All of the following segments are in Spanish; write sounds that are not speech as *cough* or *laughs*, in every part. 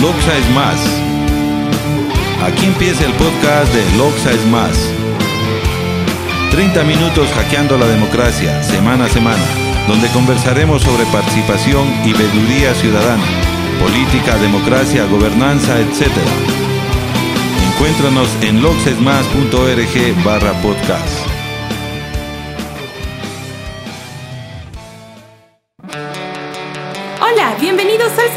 Loxa es más. Aquí empieza el podcast de Loxa es más. 30 minutos hackeando la democracia, semana a semana, donde conversaremos sobre participación y veeduría ciudadana, política, democracia, gobernanza, etc. Encuéntranos en loxesmas.org barra podcast.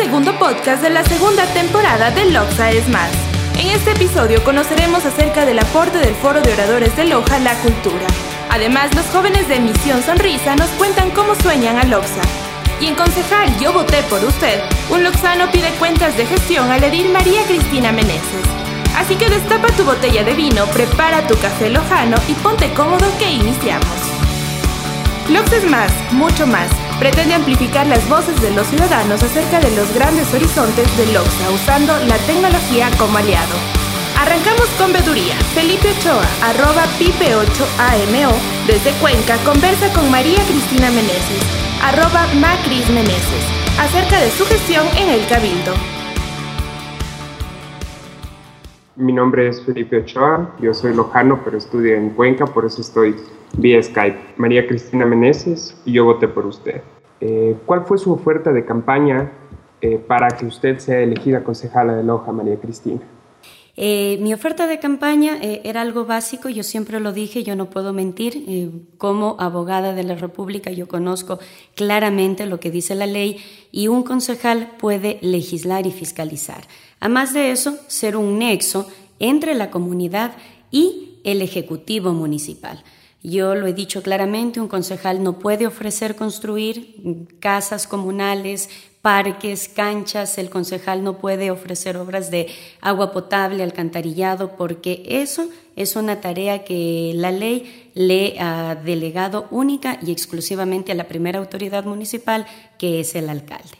Segundo podcast de la segunda temporada de Loxa es más. En este episodio conoceremos acerca del aporte del Foro de Oradores de Loja a la cultura. Además, los jóvenes de Misión Sonrisa nos cuentan cómo sueñan a Loxa. Y en concejal Yo voté por usted, un loxano pide cuentas de gestión al edil María Cristina Meneses. Así que destapa tu botella de vino, prepara tu café lojano y ponte cómodo que iniciamos. Loxa es más, mucho más pretende amplificar las voces de los ciudadanos acerca de los grandes horizontes de Loxa usando la tecnología como aliado. Arrancamos con Veduría. Felipe Ochoa, arroba pipe8amo, desde Cuenca, conversa con María Cristina Meneses, arroba Macris Meneses, acerca de su gestión en el Cabildo. Mi nombre es Felipe Ochoa, yo soy lojano, pero estudio en Cuenca, por eso estoy vía Skype. María Cristina Meneses y yo voté por usted. Eh, ¿Cuál fue su oferta de campaña eh, para que usted sea elegida concejala de Loja, María Cristina? Eh, mi oferta de campaña era algo básico, yo siempre lo dije, yo no puedo mentir. como abogada de la República yo conozco claramente lo que dice la ley y un concejal puede legislar y fiscalizar. Además de eso, ser un nexo entre la comunidad y el Ejecutivo Municipal. Yo lo he dicho claramente, un concejal no puede ofrecer construir casas comunales, parques, canchas, el concejal no puede ofrecer obras de agua potable, alcantarillado, porque eso es una tarea que la ley le ha delegado única y exclusivamente a la primera autoridad municipal, que es el alcalde.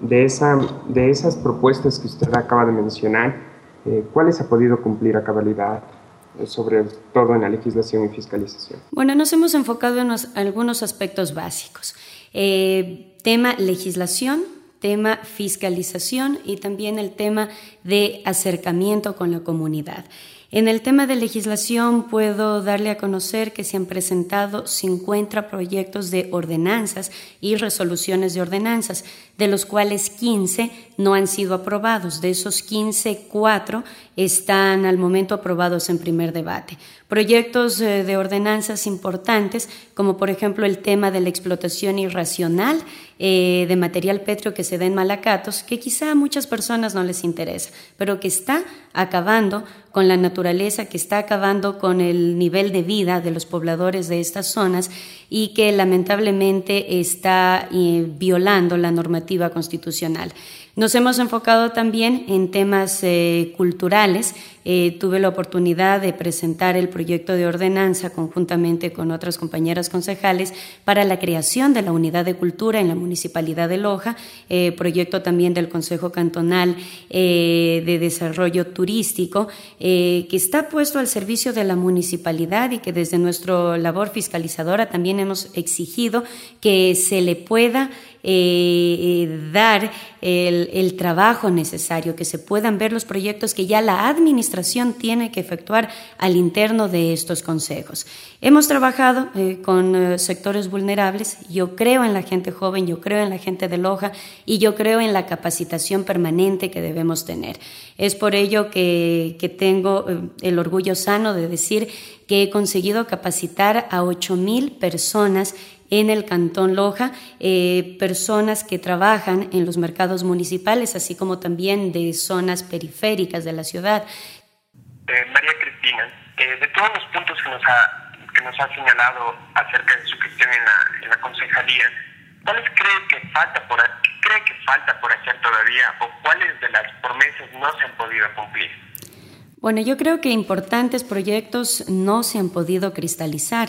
De, esa, de esas propuestas que usted acaba de mencionar, eh, ¿cuáles ha podido cumplir a cabalidad? Sobre todo en la legislación y fiscalización? Bueno, nos hemos enfocado en algunos aspectos básicos. Eh, tema legislación, tema fiscalización y también el tema de acercamiento con la comunidad. En el tema de legislación puedo darle a conocer que se han presentado 50 proyectos de ordenanzas y resoluciones de ordenanzas, de los cuales 15 no han sido aprobados. De esos 15, 4 están al momento aprobados en primer debate. Proyectos eh, de ordenanzas importantes, como por ejemplo el tema de la explotación irracional eh, de material pétreo que se da en Malacatos, que quizá a muchas personas no les interesa, pero que está acabando con la naturaleza, que está acabando con el nivel de vida de los pobladores de estas zonas y que lamentablemente está eh, violando la normativa constitucional. Nos hemos enfocado también en temas eh, culturales. Eh, tuve la oportunidad de presentar el proyecto de ordenanza conjuntamente con otras compañeras concejales para la creación de la unidad de cultura en la Municipalidad de Loja, eh, proyecto también del Consejo Cantonal de Desarrollo Turístico, que está puesto al servicio de la municipalidad y que desde nuestra labor fiscalizadora también hemos exigido que se le pueda dar el, trabajo necesario, que se puedan ver los proyectos que ya la administración tiene que efectuar al interno de estos consejos. Hemos trabajado eh, con eh, sectores vulnerables, yo creo en la gente joven, yo creo en la gente de Loja y yo creo en la capacitación permanente que debemos tener. Es por ello que, tengo eh, el orgullo sano de decir que he conseguido capacitar a 8.000 personas en el Cantón Loja, eh, personas que trabajan en los mercados municipales, así como también de zonas periféricas de la ciudad. Eh, María Cristina, eh, de todos los puntos que nos, ha, que nos ha señalado acerca de su gestión en la, en la concejalía, ¿cuáles cree que falta por cree que falta por hacer todavía o cuáles de las promesas no se han podido cumplir? Bueno, yo creo que importantes proyectos no se han podido cristalizar.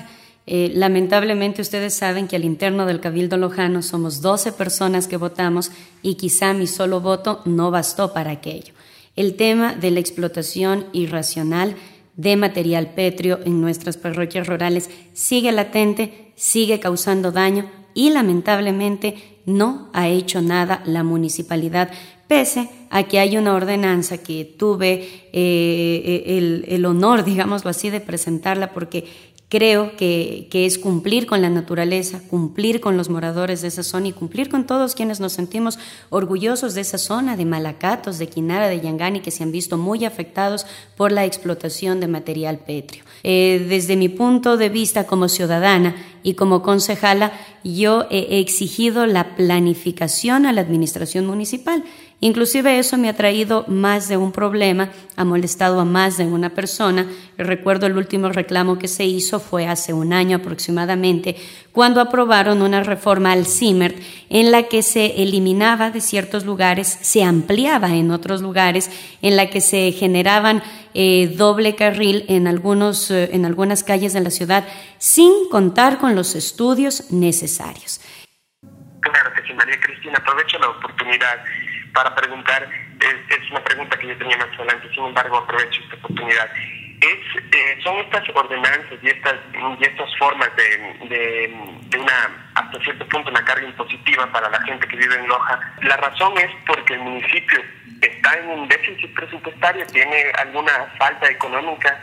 Eh, lamentablemente ustedes saben que al interno del Cabildo Lojano somos 12 personas que votamos y quizá mi solo voto no bastó para aquello. El tema de la explotación irracional de material pétreo en nuestras parroquias rurales sigue latente, sigue causando daño y lamentablemente no ha hecho nada la municipalidad pese a que hay una ordenanza que tuve eh, el, el honor, *laughs* digámoslo así, de presentarla porque Creo que, es cumplir con la naturaleza, cumplir con los moradores de esa zona y cumplir con todos quienes nos sentimos orgullosos de esa zona, de Malacatos, de Quinara, de Yangani, que se han visto muy afectados por la explotación de material pétreo. Eh, desde mi punto de vista como ciudadana y como concejala, yo he exigido la planificación a la administración municipal Inclusive eso me ha traído más de un problema, ha molestado a más de una persona. Recuerdo el último reclamo que se hizo fue hace un año aproximadamente, cuando aprobaron una reforma al CIMERT en la que se eliminaba de ciertos lugares, se ampliaba en otros lugares, en la que se generaban eh, doble carril en, algunos, eh, en algunas calles de la ciudad sin contar con los estudios necesarios. Claro que María Cristina, aprovecho la oportunidad para preguntar, es, una pregunta que yo tenía más adelante, sin embargo aprovecho esta oportunidad. Es, eh, son estas ordenanzas y estas, y estas formas de, de, una, hasta cierto punto, una carga impositiva para la gente que vive en Loja. La razón es porque el municipio está en un déficit presupuestario, tiene alguna falta económica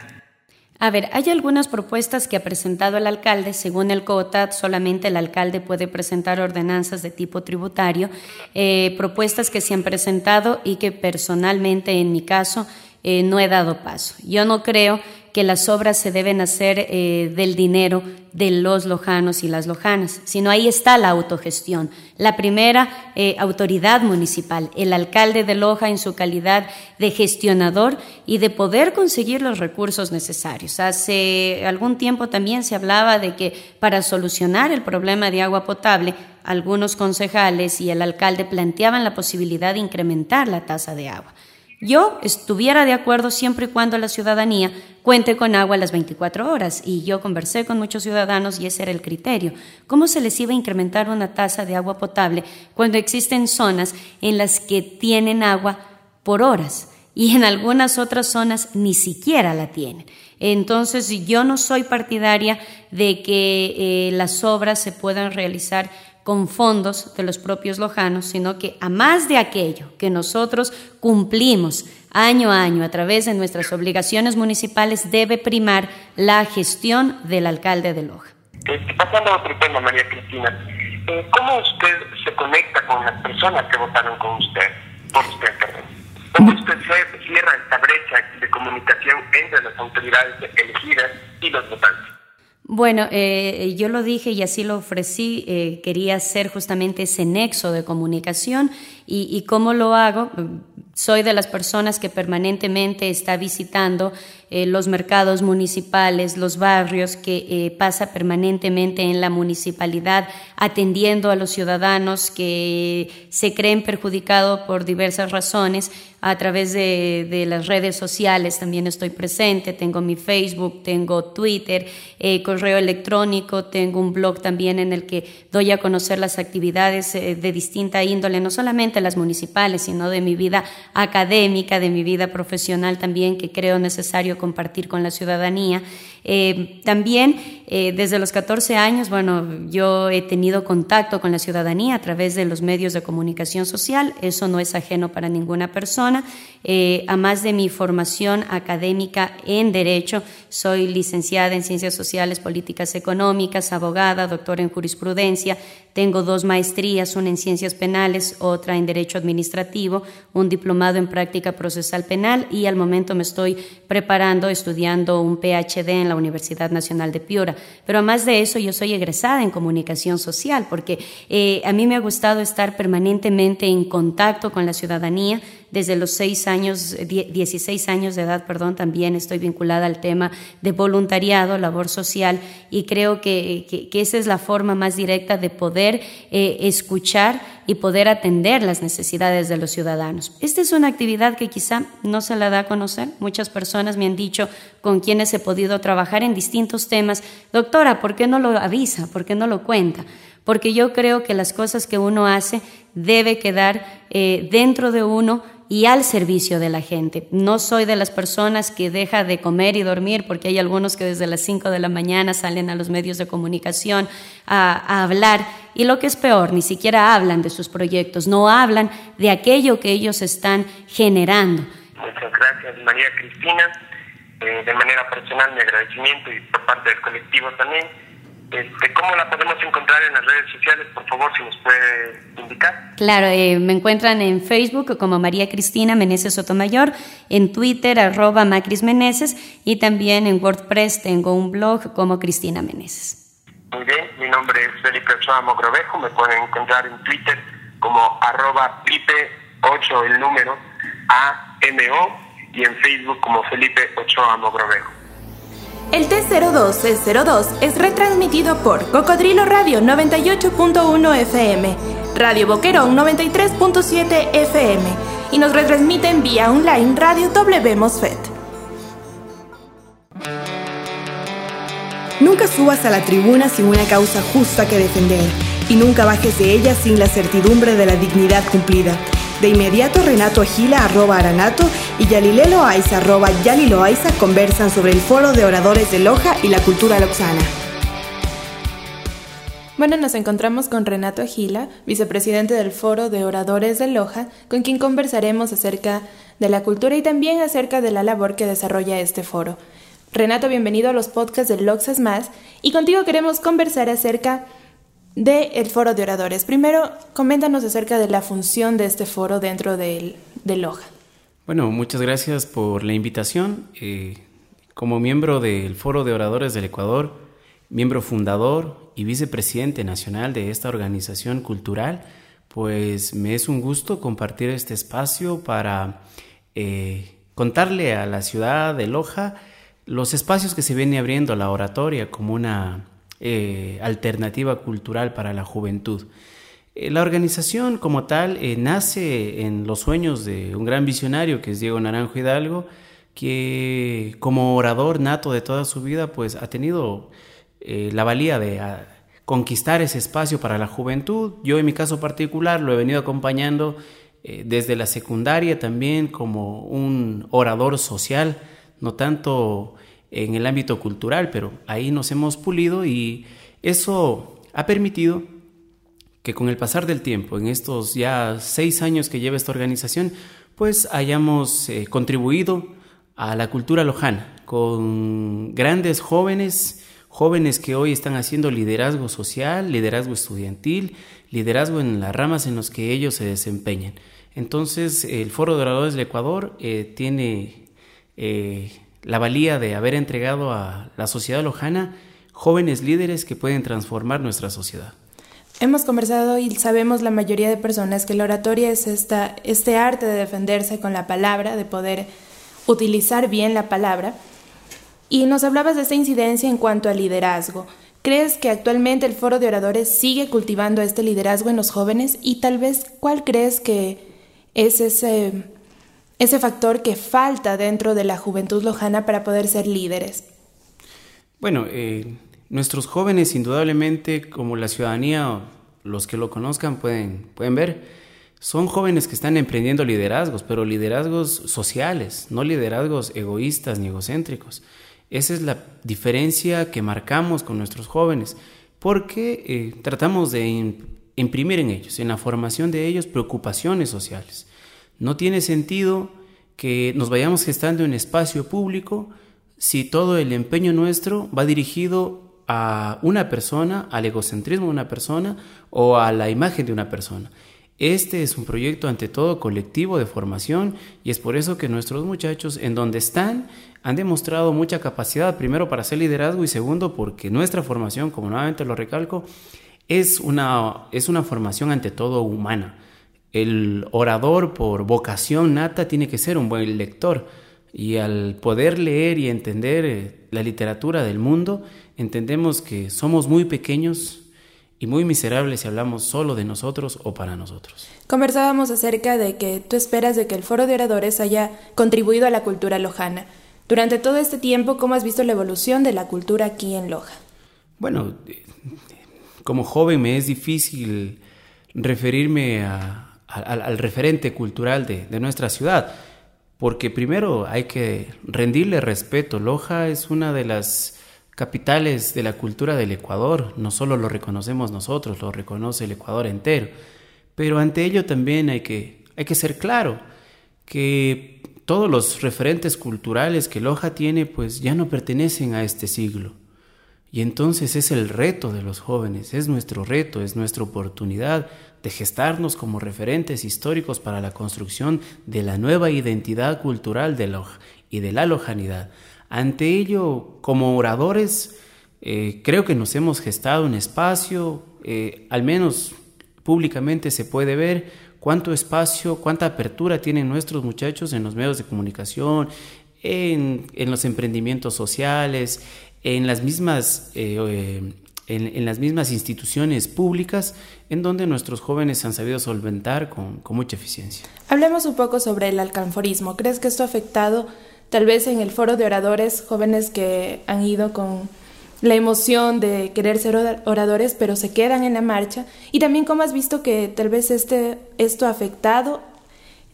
a ver, hay algunas propuestas que ha presentado el alcalde. Según el COTAD, solamente el alcalde puede presentar ordenanzas de tipo tributario. Eh, propuestas que se han presentado y que personalmente, en mi caso, eh, no he dado paso. Yo no creo que las obras se deben hacer eh, del dinero de los lojanos y las lojanas, sino ahí está la autogestión. La primera eh, autoridad municipal, el alcalde de Loja en su calidad de gestionador y de poder conseguir los recursos necesarios. Hace algún tiempo también se hablaba de que para solucionar el problema de agua potable, algunos concejales y el alcalde planteaban la posibilidad de incrementar la tasa de agua. Yo estuviera de acuerdo siempre y cuando la ciudadanía cuente con agua las 24 horas. Y yo conversé con muchos ciudadanos y ese era el criterio. ¿Cómo se les iba a incrementar una tasa de agua potable cuando existen zonas en las que tienen agua por horas y en algunas otras zonas ni siquiera la tienen? Entonces yo no soy partidaria de que eh, las obras se puedan realizar con fondos de los propios lojanos, sino que a más de aquello que nosotros cumplimos año a año a través de nuestras obligaciones municipales, debe primar la gestión del alcalde de Loja. Este, pasando a otro tema, María Cristina, eh, ¿cómo usted se conecta con las personas que votaron con usted, por usted? ¿Cómo usted cierra esta brecha de comunicación entre las autoridades elegidas y los votantes? Bueno, eh, yo lo dije y así lo ofrecí, eh, quería hacer justamente ese nexo de comunicación y, y cómo lo hago. Soy de las personas que permanentemente está visitando eh, los mercados municipales, los barrios, que eh, pasa permanentemente en la municipalidad, atendiendo a los ciudadanos que se creen perjudicados por diversas razones. A través de, las redes sociales también estoy presente, tengo mi Facebook, tengo Twitter, eh, correo electrónico, tengo un blog también en el que doy a conocer las actividades de distinta índole, no solamente las municipales, sino de mi vida académica, de mi vida profesional también, que creo necesario compartir con la ciudadanía. Eh, también eh, desde los 14 años, bueno, yo he tenido contacto con la ciudadanía a través de los medios de comunicación social, eso no es ajeno para ninguna persona. Eh, a más de mi formación académica en Derecho, soy licenciada en Ciencias Sociales, Políticas Económicas, abogada, doctora en Jurisprudencia, tengo dos maestrías, una en Ciencias Penales, otra en Derecho Administrativo, un diplomado en Práctica Procesal Penal y al momento me estoy preparando, estudiando un PhD en la Universidad Nacional de Piura. Pero además de eso, yo soy egresada en Comunicación Social porque eh, a mí me ha gustado estar permanentemente en contacto con la ciudadanía, desde los seis años, 16 años de edad, perdón, también estoy vinculada al tema de voluntariado, labor social, y creo que, esa es la forma más directa de poder eh, escuchar y poder atender las necesidades de los ciudadanos. Esta es una actividad que quizá no se la da a conocer. Muchas personas me han dicho con quienes he podido trabajar en distintos temas, doctora, ¿por qué no lo avisa? ¿Por qué no lo cuenta? Porque yo creo que las cosas que uno hace debe quedar eh, dentro de uno y al servicio de la gente. No soy de las personas que deja de comer y dormir, porque hay algunos que desde las 5 de la mañana salen a los medios de comunicación a, hablar y lo que es peor, ni siquiera hablan de sus proyectos, no hablan de aquello que ellos están generando. Muchas gracias, María Cristina. Eh, de manera personal, mi agradecimiento y por parte del colectivo también. Este, ¿Cómo la podemos encontrar en las redes sociales? Por favor, si nos puede indicar. Claro, eh, me encuentran en Facebook como María Cristina Meneses Sotomayor, en Twitter arroba Macris Meneses y también en WordPress tengo un blog como Cristina Meneses. Muy bien, mi nombre es Felipe Ochoa Mogrovejo, me pueden encontrar en Twitter como arroba Pipe8 el número A-M-O y en Facebook como Felipe Ochoa Mogrovejo. El T02C02 es retransmitido por Cocodrilo Radio 98.1 FM, Radio Boquerón 93.7 FM y nos retransmiten vía online Radio W Mosfet. Nunca subas a la tribuna sin una causa justa que defender y nunca bajes de ella sin la certidumbre de la dignidad cumplida. De inmediato Renato Agila arroba Aranato y Yalilelo Aiza arroba Yalilo Aiza conversan sobre el foro de oradores de Loja y la cultura loxana. Bueno, nos encontramos con Renato Agila, vicepresidente del Foro de Oradores de Loja, con quien conversaremos acerca de la cultura y también acerca de la labor que desarrolla este foro. Renato, bienvenido a los podcasts de Loxas Más y contigo queremos conversar acerca del Foro de Oradores. Primero, coméntanos acerca de la función de este foro dentro de, de Loja. Bueno, muchas gracias por la invitación. Eh, como miembro del Foro de Oradores del Ecuador, miembro fundador y vicepresidente nacional de esta organización cultural, pues me es un gusto compartir este espacio para eh, contarle a la ciudad de Loja los espacios que se viene abriendo a la oratoria como una eh, alternativa cultural para la juventud. Eh, la organización como tal eh, nace en los sueños de un gran visionario que es Diego Naranjo Hidalgo, que como orador nato de toda su vida pues ha tenido la valía de conquistar ese espacio para la juventud. Yo en mi caso particular lo he venido acompañando desde la secundaria también como un orador social, no tanto en el ámbito cultural, pero ahí nos hemos pulido y eso ha permitido que con el pasar del tiempo, en estos ya seis años que lleva esta organización, pues hayamos eh, contribuido a la cultura lojana con grandes jóvenes, jóvenes que hoy están haciendo liderazgo social, liderazgo estudiantil, liderazgo en las ramas en las que ellos se desempeñan. Entonces, el Foro de Oradores del Ecuador eh, tiene eh, la valía de haber entregado a la sociedad lojana jóvenes líderes que pueden transformar nuestra sociedad. Hemos conversado y sabemos la mayoría de personas que la oratoria es esta, este arte de defenderse con la palabra, de poder utilizar bien la palabra. Y nos hablabas de esta incidencia en cuanto al liderazgo. ¿Crees que actualmente el foro de oradores sigue cultivando este liderazgo en los jóvenes? Y tal vez, ¿cuál crees que es ese ese factor que falta dentro de la juventud lojana para poder ser líderes? Bueno, eh, nuestros jóvenes indudablemente, como la ciudadanía, los que lo conozcan pueden, pueden ver, son jóvenes que están emprendiendo liderazgos, pero liderazgos sociales, no liderazgos egoístas ni egocéntricos. Esa es la diferencia que marcamos con nuestros jóvenes, porque eh, tratamos de imprimir en ellos, en la formación de ellos, preocupaciones sociales. No tiene sentido que nos vayamos gestando en espacio público si todo el empeño nuestro va dirigido a una persona, al egocentrismo de una persona o a la imagen de una persona. Este es un proyecto ante todo colectivo de formación y es por eso que nuestros muchachos en donde están han demostrado mucha capacidad, primero para hacer liderazgo y segundo porque nuestra formación, como nuevamente lo recalco, es una, es una formación ante todo humana. El orador por vocación nata tiene que ser un buen lector y al poder leer y entender eh, la literatura del mundo, entendemos que somos muy pequeños y muy miserables si hablamos solo de nosotros o para nosotros. Conversábamos acerca de que tú esperas de que el foro de oradores haya contribuido a la cultura lojana. Durante todo este tiempo, ¿cómo has visto la evolución de la cultura aquí en Loja? Bueno, eh, como joven me es difícil referirme a, al, referente cultural de, de, nuestra ciudad, porque primero hay que rendirle respeto. Loja es una de las capitales de la cultura del Ecuador. No solo lo reconocemos nosotros, lo reconoce el Ecuador entero. Pero ante ello también hay que, hay que ser claro que todos los referentes culturales que Loja tiene pues ya no pertenecen a este siglo. Y entonces es el reto de los jóvenes, es nuestro reto, es nuestra oportunidad de gestarnos como referentes históricos para la construcción de la nueva identidad cultural de Loja y de la lojanidad. Ante ello, como oradores, eh, creo que nos hemos gestado un espacio, eh, al menos públicamente se puede ver cuánto espacio, cuánta apertura tienen nuestros muchachos en los medios de comunicación, en, los emprendimientos sociales, en las mismas... Eh, en, las mismas instituciones públicas en donde nuestros jóvenes han sabido solventar con, con mucha eficiencia. Hablemos un poco sobre el alcanforismo. ¿Crees que esto ha afectado tal vez en el foro de oradores, jóvenes que han ido con la emoción de querer ser oradores, pero se quedan en la marcha. Y también cómo has visto que tal vez este, esto ha afectado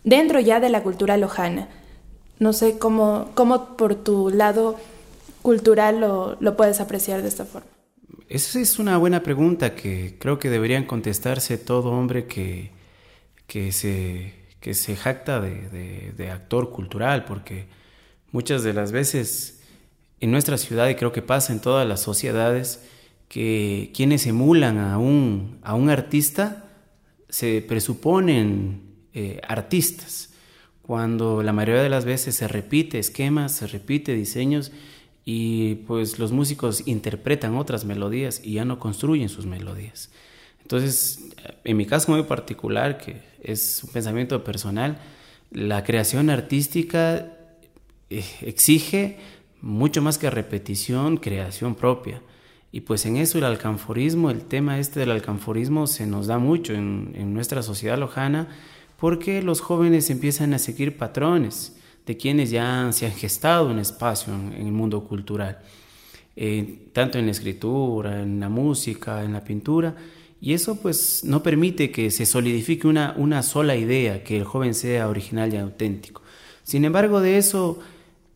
dentro ya de la cultura lojana. No sé cómo, cómo por tu lado cultural lo, lo puedes apreciar de esta forma. Esa es una buena pregunta que creo que deberían contestarse todo hombre que, que, se, que se jacta de, de actor cultural, porque Muchas de las veces en nuestra ciudad, y creo que pasa en todas las sociedades, que quienes emulan a un, a un artista se presuponen eh, artistas, cuando la mayoría de las veces se repite esquemas, se repite diseños y pues los músicos interpretan otras melodías y ya no construyen sus melodías. Entonces, en mi caso muy particular, que es un pensamiento personal, la creación artística eh, exige mucho más que repetición, creación propia. Y pues en eso el alcanforismo, el tema este del alcanforismo se nos da mucho en, nuestra sociedad lojana porque los jóvenes empiezan a seguir patrones de quienes ya se han gestado un espacio en, el mundo cultural, eh, tanto en la escritura, en la música, en la pintura, y eso pues no permite que se solidifique una, una sola idea, que el joven sea original y auténtico. Sin embargo, de eso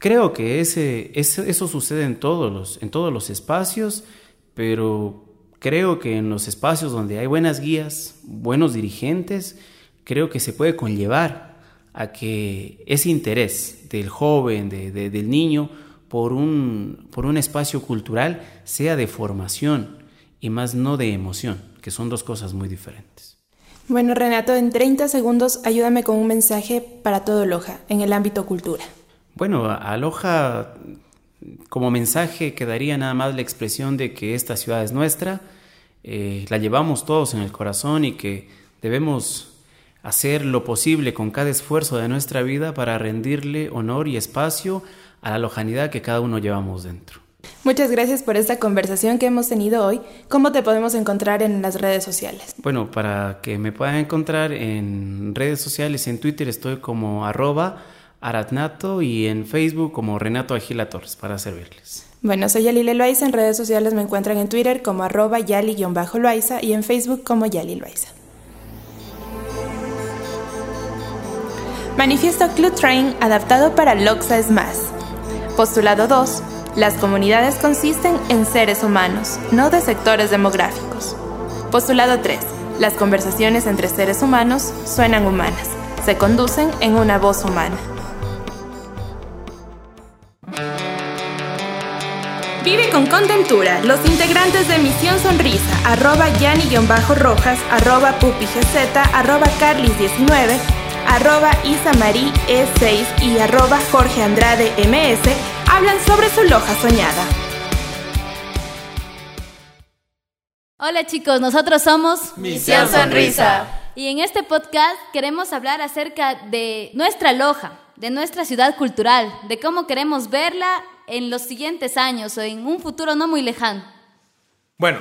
Creo que ese, eso sucede en todos, los, en todos los espacios, pero creo que en los espacios donde hay buenas guías, buenos dirigentes, creo que se puede conllevar a que ese interés del joven, del niño, por un, por un espacio cultural sea de formación y más no de emoción, que son dos cosas muy diferentes. Bueno, Renato, en 30 segundos ayúdame con un mensaje para todo Loja en el ámbito cultura. Bueno, aloja como mensaje quedaría nada más la expresión de que esta ciudad es nuestra, eh, la llevamos todos en el corazón y que debemos hacer lo posible con cada esfuerzo de nuestra vida para rendirle honor y espacio a la lojanidad que cada uno llevamos dentro. Muchas gracias por esta conversación que hemos tenido hoy. ¿Cómo te podemos encontrar en las redes sociales? Bueno, para que me puedan encontrar en redes sociales, en Twitter estoy como arroba Aratnato y en Facebook como Renato Agila Torres para servirles. Bueno, soy Yali Loaiza. En redes sociales me encuentran en Twitter como arroba yali-loaiza y en Facebook como Yali Loaiza. Manifiesto Club Train adaptado para Loxa es más. Postulado 2. Las comunidades consisten en seres humanos, no de sectores demográficos. Postulado 3. Las conversaciones entre seres humanos suenan humanas, se conducen en una voz humana. Vive con contentura. Los integrantes de Misión Sonrisa, arroba Yani-Rojas, arroba PupiGZ, arroba Carlis19, arroba Isamarí E6 y arroba Jorge Andrade MS, hablan sobre su loja soñada. Hola chicos, nosotros somos Misión Sonrisa. Y en este podcast queremos hablar acerca de nuestra loja, de nuestra ciudad cultural, de cómo queremos verla en los siguientes años o en un futuro no muy lejano? Bueno,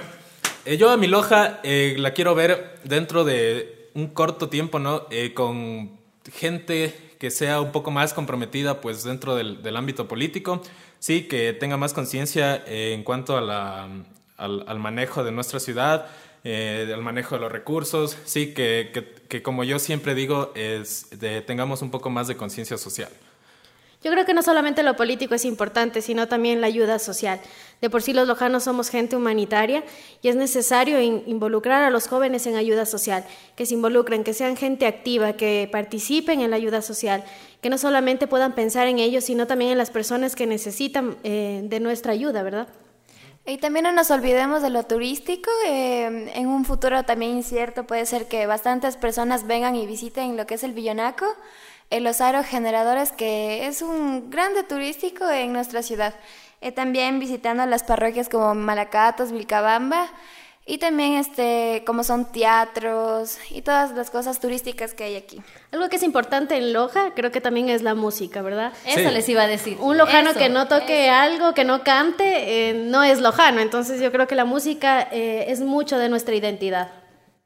eh, yo a mi loja eh, la quiero ver dentro de un corto tiempo, ¿no? Eh, con gente que sea un poco más comprometida pues dentro del, ámbito político, sí, que tenga más conciencia en cuanto a la, al, manejo de nuestra ciudad, al manejo de los recursos, sí, que, que, como yo siempre digo, es de, tengamos un poco más de conciencia social. Yo creo que no solamente lo político es importante, sino también la ayuda social. De por sí los lojanos somos gente humanitaria y es necesario involucrar a los jóvenes en ayuda social, que se involucren, que sean gente activa, que participen en la ayuda social, que no solamente puedan pensar en ellos, sino también en las personas que necesitan eh, de nuestra ayuda, ¿verdad? Y también no nos olvidemos de lo turístico. Eh, en un futuro también incierto puede ser que bastantes personas vengan y visiten lo que es el Villonaco los aerogeneradores, que es un grande turístico en nuestra ciudad. Eh, también visitando las parroquias como Malacatos, Vilcabamba, y también este, como son teatros y todas las cosas turísticas que hay aquí. Algo que es importante en Loja, creo que también es la música, ¿verdad? Eso les iba a decir. Un lojano que no toque algo, que no cante, eh, no es lojano. Entonces yo creo que la música eh, es mucho de nuestra identidad.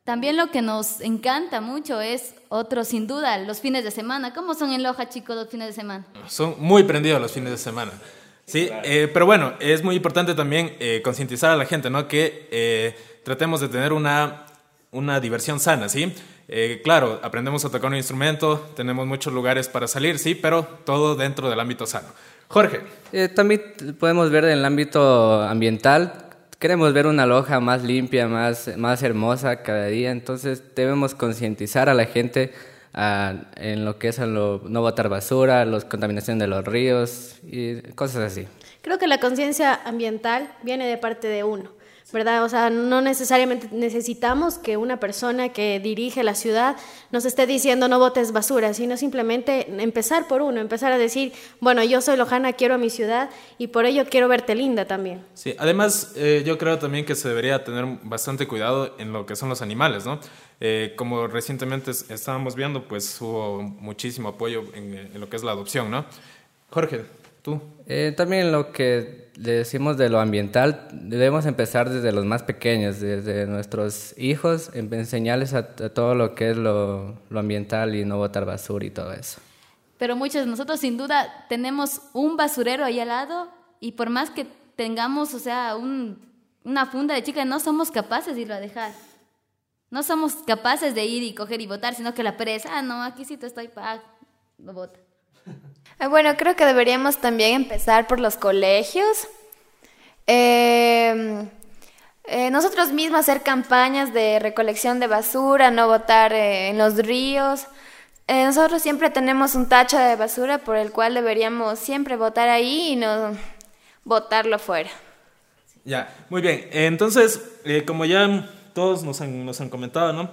También lo que nos encanta mucho es otro, sin duda, los fines de semana. ¿Cómo son en Loja, chicos, los fines de semana? Son muy prendidos los fines de semana. Sí, eh, pero bueno, es muy importante también eh, concientizar a la gente, ¿no? Que eh, tratemos de tener una, una diversión sana, ¿sí? claro, aprendemos a tocar un instrumento, tenemos muchos lugares para salir, sí, pero todo dentro del ámbito sano. Jorge. también podemos ver en el ámbito ambiental, queremos ver una loja más limpia, más, más hermosa cada día, entonces debemos concientizar a la gente en lo que es lo, no botar basura, la contaminación de los ríos y cosas así. Creo que la conciencia ambiental viene de parte de uno. ¿Verdad? O sea, no necesariamente necesitamos que una persona que dirige la ciudad nos esté diciendo no botes basura, sino simplemente empezar por uno, empezar a decir, bueno, yo soy Lojana, quiero a mi ciudad y por ello quiero verte linda también. Sí, además eh, yo creo también que se debería tener bastante cuidado en lo que son los animales, ¿no? Eh, como recientemente estábamos viendo, pues hubo muchísimo apoyo en, en lo que es la adopción, ¿no? Jorge, tú. Eh, también lo que le decimos de lo ambiental, debemos empezar desde los más pequeños, desde nuestros hijos, enseñarles a, todo lo que es lo, ambiental y no botar basura y todo eso. Pero muchos de nosotros sin duda tenemos un basurero ahí al lado y por más que tengamos, o sea, una funda de chica, no somos capaces de irlo a dejar. No somos capaces de ir y coger y votar, sino que la pereza, ah, no, aquí sí te estoy pagando, lo bota. Eh, bueno, creo que deberíamos también empezar por los colegios. Em, eh, nosotros mismos hacer campañas de recolección de basura, no botar eh, en los ríos. nosotros siempre tenemos un tacho de basura por el cual deberíamos siempre botar ahí y no botarlo fuera. Ya, muy bien. Entonces, como ya todos nos han, comentado, ¿no?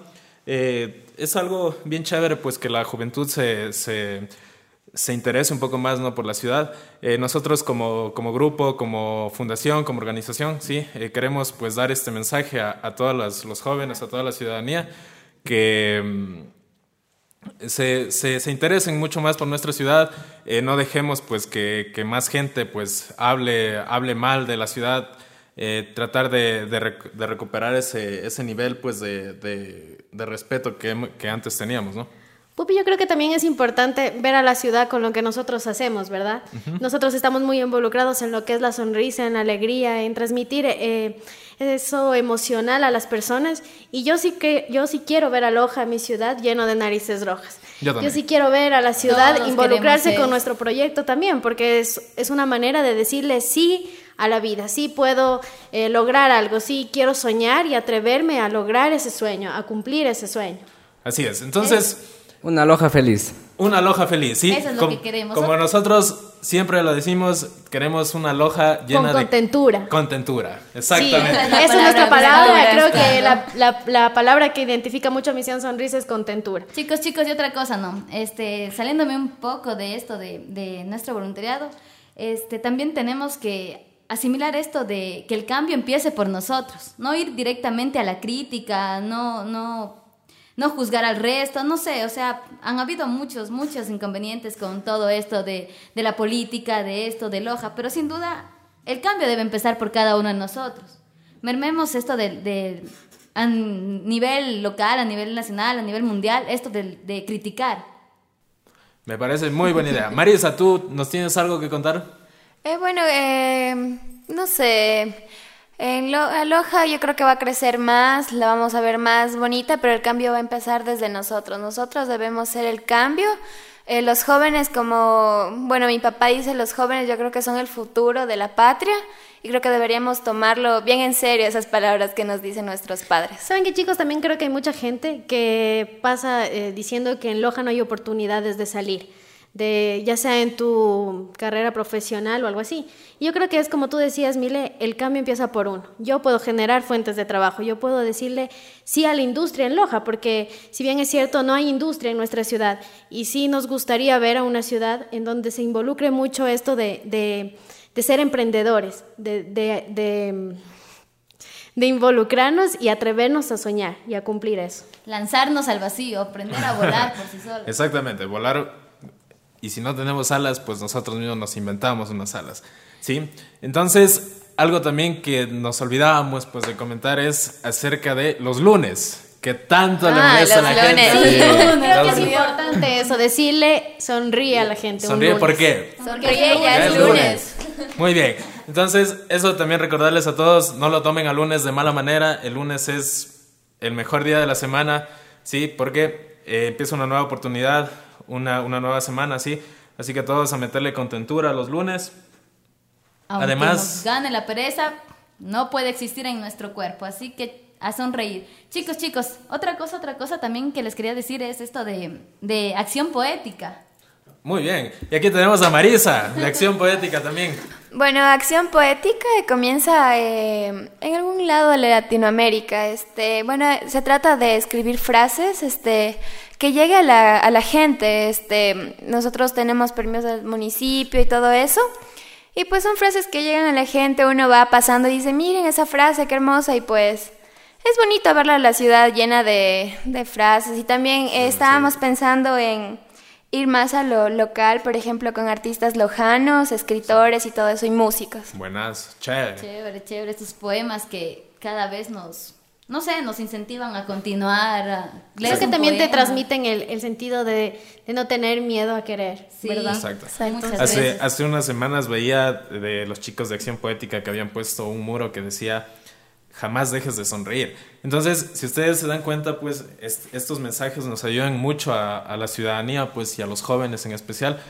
es algo bien chévere, pues que la juventud se se interese un poco más ¿no? por la ciudad. Eh, nosotros como, como, grupo, como fundación, como organización, sí, eh, queremos pues dar este mensaje a, a todos los, jóvenes, a toda la ciudadanía, que mm, se, se, se, interesen mucho más por nuestra ciudad, eh, no dejemos pues que, que, más gente pues hable, hable mal de la ciudad, tratar de, de, de, recuperar ese, ese nivel pues de, de respeto que, que antes teníamos, ¿no? Pupi, yo creo que también es importante ver a la ciudad con lo que nosotros hacemos, ¿verdad? Nosotros estamos muy involucrados en lo que es la sonrisa, en la alegría, en transmitir eh, eso emocional a las personas. Y yo sí que yo sí quiero ver a Loja, mi ciudad, lleno de narices rojas. Yo, sí quiero ver a la ciudad involucrarse con nuestro proyecto también, porque es, es, una manera de decirle sí a la vida, sí puedo eh, lograr algo, sí quiero soñar y atreverme a lograr ese sueño, a cumplir ese sueño. Así es. Entonces... Una loja feliz. Una loja feliz, sí. Eso es lo que queremos. Como nosotros siempre lo decimos, queremos una loja llena Con contentura. de... Contentura. Exactamente. *laughs* esa es nuestra palabra. Creo que la, la, palabra que identifica mucho a Misión Sonrisa es contentura. Chicos, chicos, y otra cosa, ¿no? Este, saliéndome un poco de esto, de, de nuestro voluntariado, este, también tenemos que asimilar esto de que el cambio empiece por nosotros, no ir directamente a la crítica, no, no no juzgar al resto, no sé, o sea, han habido muchos, muchos inconvenientes con todo esto de, la política, de esto, de Loja, pero sin duda el cambio debe empezar por cada uno de nosotros. Mermemos esto de, a nivel local, a nivel nacional, a nivel mundial, esto de, criticar. Me parece muy buena idea. Marisa, ¿tú nos tienes algo que contar? Eh, bueno, eh, no sé. En Lo yo creo que va a crecer más, la vamos a ver más bonita, pero el cambio va a empezar desde nosotros. Nosotros debemos ser el cambio Eh, los jóvenes, como, bueno, mi papá dice, los jóvenes yo creo que son el futuro de la patria y creo que deberíamos tomarlo bien en serio esas palabras que nos dicen nuestros padres. Saben que chicos, también creo que hay mucha gente que pasa eh, diciendo que en Loja no hay oportunidades de salir de ya sea en tu carrera profesional o algo así. yo creo que es como tú decías, Mile, el cambio empieza por uno. Yo puedo generar fuentes de trabajo, yo puedo decirle sí a la industria en Loja, porque si bien es cierto, no hay industria en nuestra ciudad y sí nos gustaría ver a una ciudad en donde se involucre mucho esto de, de, ser emprendedores, de, de, de involucrarnos y atrevernos a soñar y a cumplir eso. Lanzarnos al vacío, aprender a volar por sí *laughs* solos. Exactamente, volar y si no tenemos alas, pues nosotros mismos nos inventamos unas alas. ¿sí? Entonces, algo también que nos olvidábamos pues, de comentar es acerca de los lunes. Que tanto le ah, molesta a la gente. Sí, *laughs* creo que es importante eso, decirle sonríe a la gente. ¿Sonríe por qué? Sonríe ya es lunes. Muy bien. Entonces, eso también recordarles a todos, no lo tomen a lunes de mala manera. El lunes es el mejor día de la semana, ¿sí? Porque eh, empieza una nueva oportunidad, una, una nueva semana, ¿sí? Así que todos a meterle contentura los lunes. Además, nos gane la pereza, no puede existir en nuestro cuerpo, así que a sonreír. Chicos, chicos, otra cosa, otra cosa también que les quería decir es esto de, de acción poética. Muy bien. Y aquí tenemos a Marisa, de Acción Poética también. Bueno, Acción Poética comienza eh, en algún lado de Latinoamérica. Este, bueno, se trata de escribir frases este, que llegue a la, a la gente. Este, nosotros tenemos permisos del municipio y todo eso. Y pues son frases que llegan a la gente, uno va pasando y dice, miren esa frase, qué hermosa, y pues es bonito verla la ciudad llena de, de frases. Y también estábamos pensando en ir más a lo local, por ejemplo, con artistas lojanos, escritores y todo eso, y músicos. Buenas, chévere. Chévere, chévere, estos poemas que cada vez nos, no sé, nos incentivan a continuar. Creo que también te transmiten el, el sentido de, de, no tener miedo a querer, sí, ¿verdad? Exacto. Hace, hace unas semanas veía de los chicos de Acción Poética que habían puesto un muro que decía jamás dejes de sonreír. Entonces, si ustedes se dan cuenta, pues estos mensajes nos ayudan mucho a, la ciudadanía, pues y a los jóvenes en especial,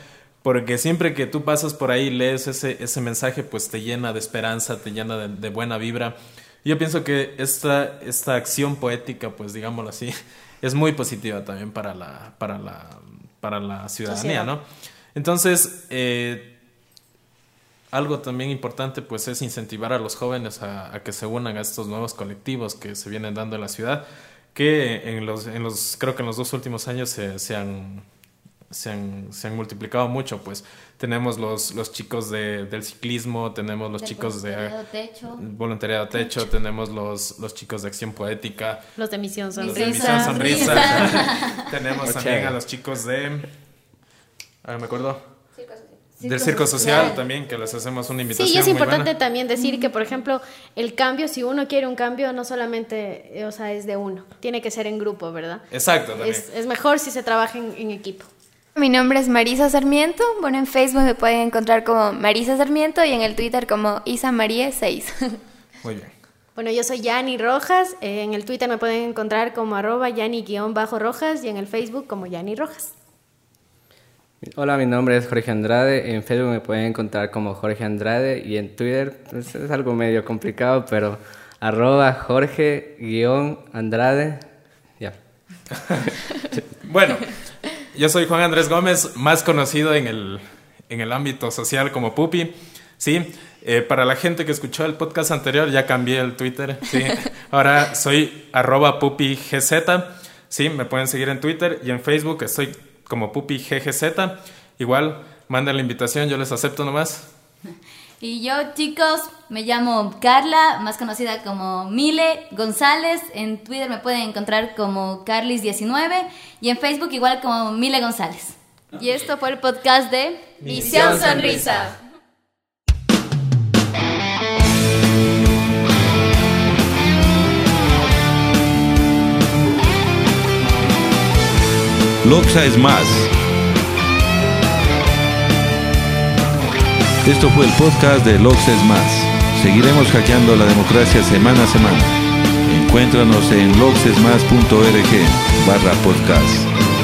porque siempre que tú pasas por ahí, lees ese, ese mensaje, pues te llena de esperanza, te llena de, buena vibra. Yo pienso que esta, esta acción poética, pues digámoslo así, *laughs* es muy positiva también para la, para la, para la ciudadanía, ¿no? Entonces, eh, algo también importante pues es incentivar a los jóvenes a, que se unan a estos nuevos colectivos que se vienen dando en la ciudad, que en los, en los creo que en los dos últimos años se, se, han, se, han, se han multiplicado mucho, pues. Tenemos los, los chicos de, del ciclismo, tenemos los chicos de techo. voluntariado techo, tenemos los, los chicos de acción poética, los de misión sonrisa, misión sonrisa. *laughs* tenemos también a los chicos de, a ver, me acuerdo del circo social, también, que les hacemos una invitación. Sí, y es importante también decir que, por ejemplo, el cambio, si uno quiere un cambio, no solamente, o sea, es de uno, tiene que ser en grupo, ¿verdad? Exacto. Es, es, mejor si se trabaja en, equipo. Mi nombre es Marisa Sarmiento. Bueno, en Facebook me pueden encontrar como Marisa Sarmiento y en el Twitter como Isa María *laughs* 6. Muy bien. Bueno, yo soy Yani Rojas. Eh, en el Twitter me pueden encontrar como arroba Yani-Rojas y en el Facebook como Yani Rojas. Hola, mi nombre es Jorge Andrade. En Facebook me pueden encontrar como Jorge Andrade y en Twitter pues, es algo medio complicado, pero arroba Jorge-Andrade. Ya. *laughs* bueno, yo soy Juan Andrés Gómez, más conocido en el, en el ámbito social como Pupi. Sí, eh, para la gente que escuchó el podcast anterior, ya cambié el Twitter. Sí. *laughs* Ahora soy arroba PupiGZ. Sí, me pueden seguir en Twitter y en Facebook estoy como Pupi GGZ. Igual, manden la invitación, yo les acepto nomás. Y yo, chicos, me llamo Carla, más conocida como Mile González. En Twitter me pueden encontrar como Carlis19 y en Facebook igual como Mile González. Y esto fue el podcast de Visión Sonrisa. Loxa es más. Esto fue el podcast de Loxa es más. Seguiremos hackeando la democracia semana a semana. Encuéntranos en loxesmas.org barra podcast.